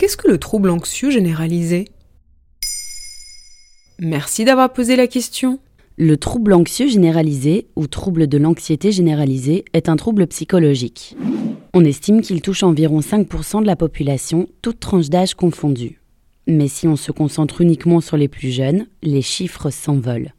Qu'est-ce que le trouble anxieux généralisé? Merci d'avoir posé la question. Le trouble anxieux généralisé ou trouble de l'anxiété généralisée est un trouble psychologique. On estime qu'il touche environ 5% de la population, toutes tranches d'âge confondues. Mais si on se concentre uniquement sur les plus jeunes, les chiffres s'envolent.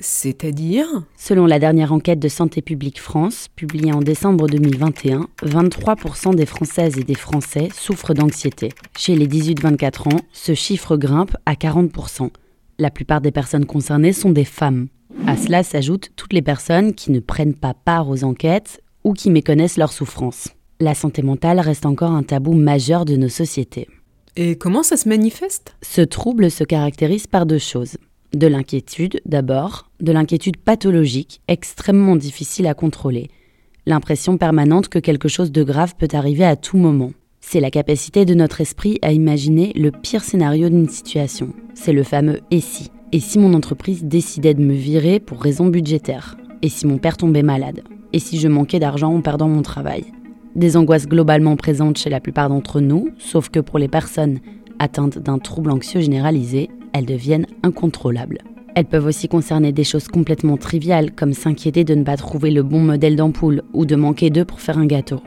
C'est-à-dire Selon la dernière enquête de Santé publique France, publiée en décembre 2021, 23% des Françaises et des Français souffrent d'anxiété. Chez les 18-24 ans, ce chiffre grimpe à 40%. La plupart des personnes concernées sont des femmes. À cela s'ajoutent toutes les personnes qui ne prennent pas part aux enquêtes ou qui méconnaissent leurs souffrances. La santé mentale reste encore un tabou majeur de nos sociétés. Et comment ça se manifeste? Ce trouble se caractérise par deux choses. De l'inquiétude d'abord, de l'inquiétude pathologique, extrêmement difficile à contrôler. L'impression permanente que quelque chose de grave peut arriver à tout moment. C'est la capacité de notre esprit à imaginer le pire scénario d'une situation. C'est le fameux et si. Et si mon entreprise décidait de me virer pour raison budgétaire? Et si mon père tombait malade? Et si je manquais d'argent en perdant mon travail? Des angoisses globalement présentes chez la plupart d'entre nous, sauf que pour les personnes atteintes d'un trouble anxieux généralisé, elles deviennent incontrôlables. Elles peuvent aussi concerner des choses complètement triviales comme s'inquiéter de ne pas trouver le bon modèle d'ampoule ou de manquer d'œufs pour faire un gâteau.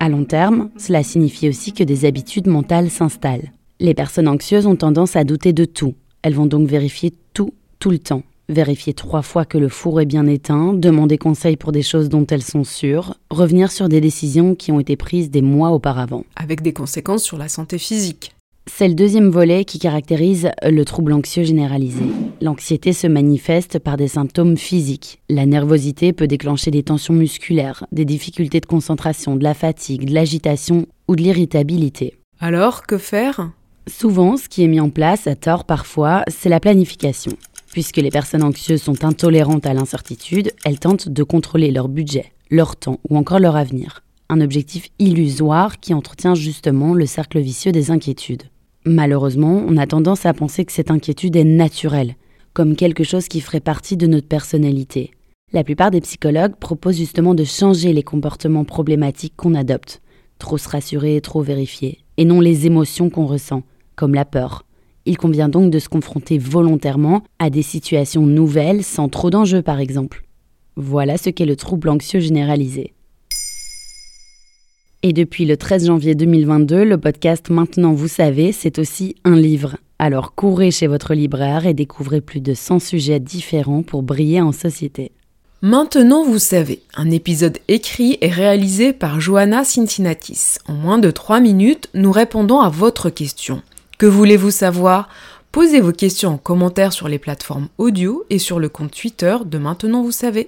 À long terme, cela signifie aussi que des habitudes mentales s'installent. Les personnes anxieuses ont tendance à douter de tout. Elles vont donc vérifier tout, tout le temps. Vérifier trois fois que le four est bien éteint, demander conseil pour des choses dont elles sont sûres, revenir sur des décisions qui ont été prises des mois auparavant. Avec des conséquences sur la santé physique. C'est le deuxième volet qui caractérise le trouble anxieux généralisé. L'anxiété se manifeste par des symptômes physiques. La nervosité peut déclencher des tensions musculaires, des difficultés de concentration, de la fatigue, de l'agitation ou de l'irritabilité. Alors, que faire? Souvent, ce qui est mis en place, à tort parfois, c'est la planification. Puisque les personnes anxieuses sont intolérantes à l'incertitude, elles tentent de contrôler leur budget, leur temps ou encore leur avenir. Un objectif illusoire qui entretient justement le cercle vicieux des inquiétudes. Malheureusement, on a tendance à penser que cette inquiétude est naturelle, comme quelque chose qui ferait partie de notre personnalité. La plupart des psychologues proposent justement de changer les comportements problématiques qu'on adopte, trop se rassurer, trop vérifier, et non les émotions qu'on ressent, comme la peur. Il convient donc de se confronter volontairement à des situations nouvelles sans trop d'enjeux par exemple. Voilà ce qu'est le trouble anxieux généralisé. Et depuis le 13 janvier 2022, le podcast Maintenant vous savez, c'est aussi un livre. Alors courez chez votre libraire et découvrez plus de 100 sujets différents pour briller en société. Maintenant vous savez, un épisode écrit et réalisé par Johanna Cincinnatis. En moins de 3 minutes, nous répondons à votre question. Que voulez-vous savoir? Posez vos questions en commentaire sur les plateformes audio et sur le compte Twitter de Maintenant vous savez.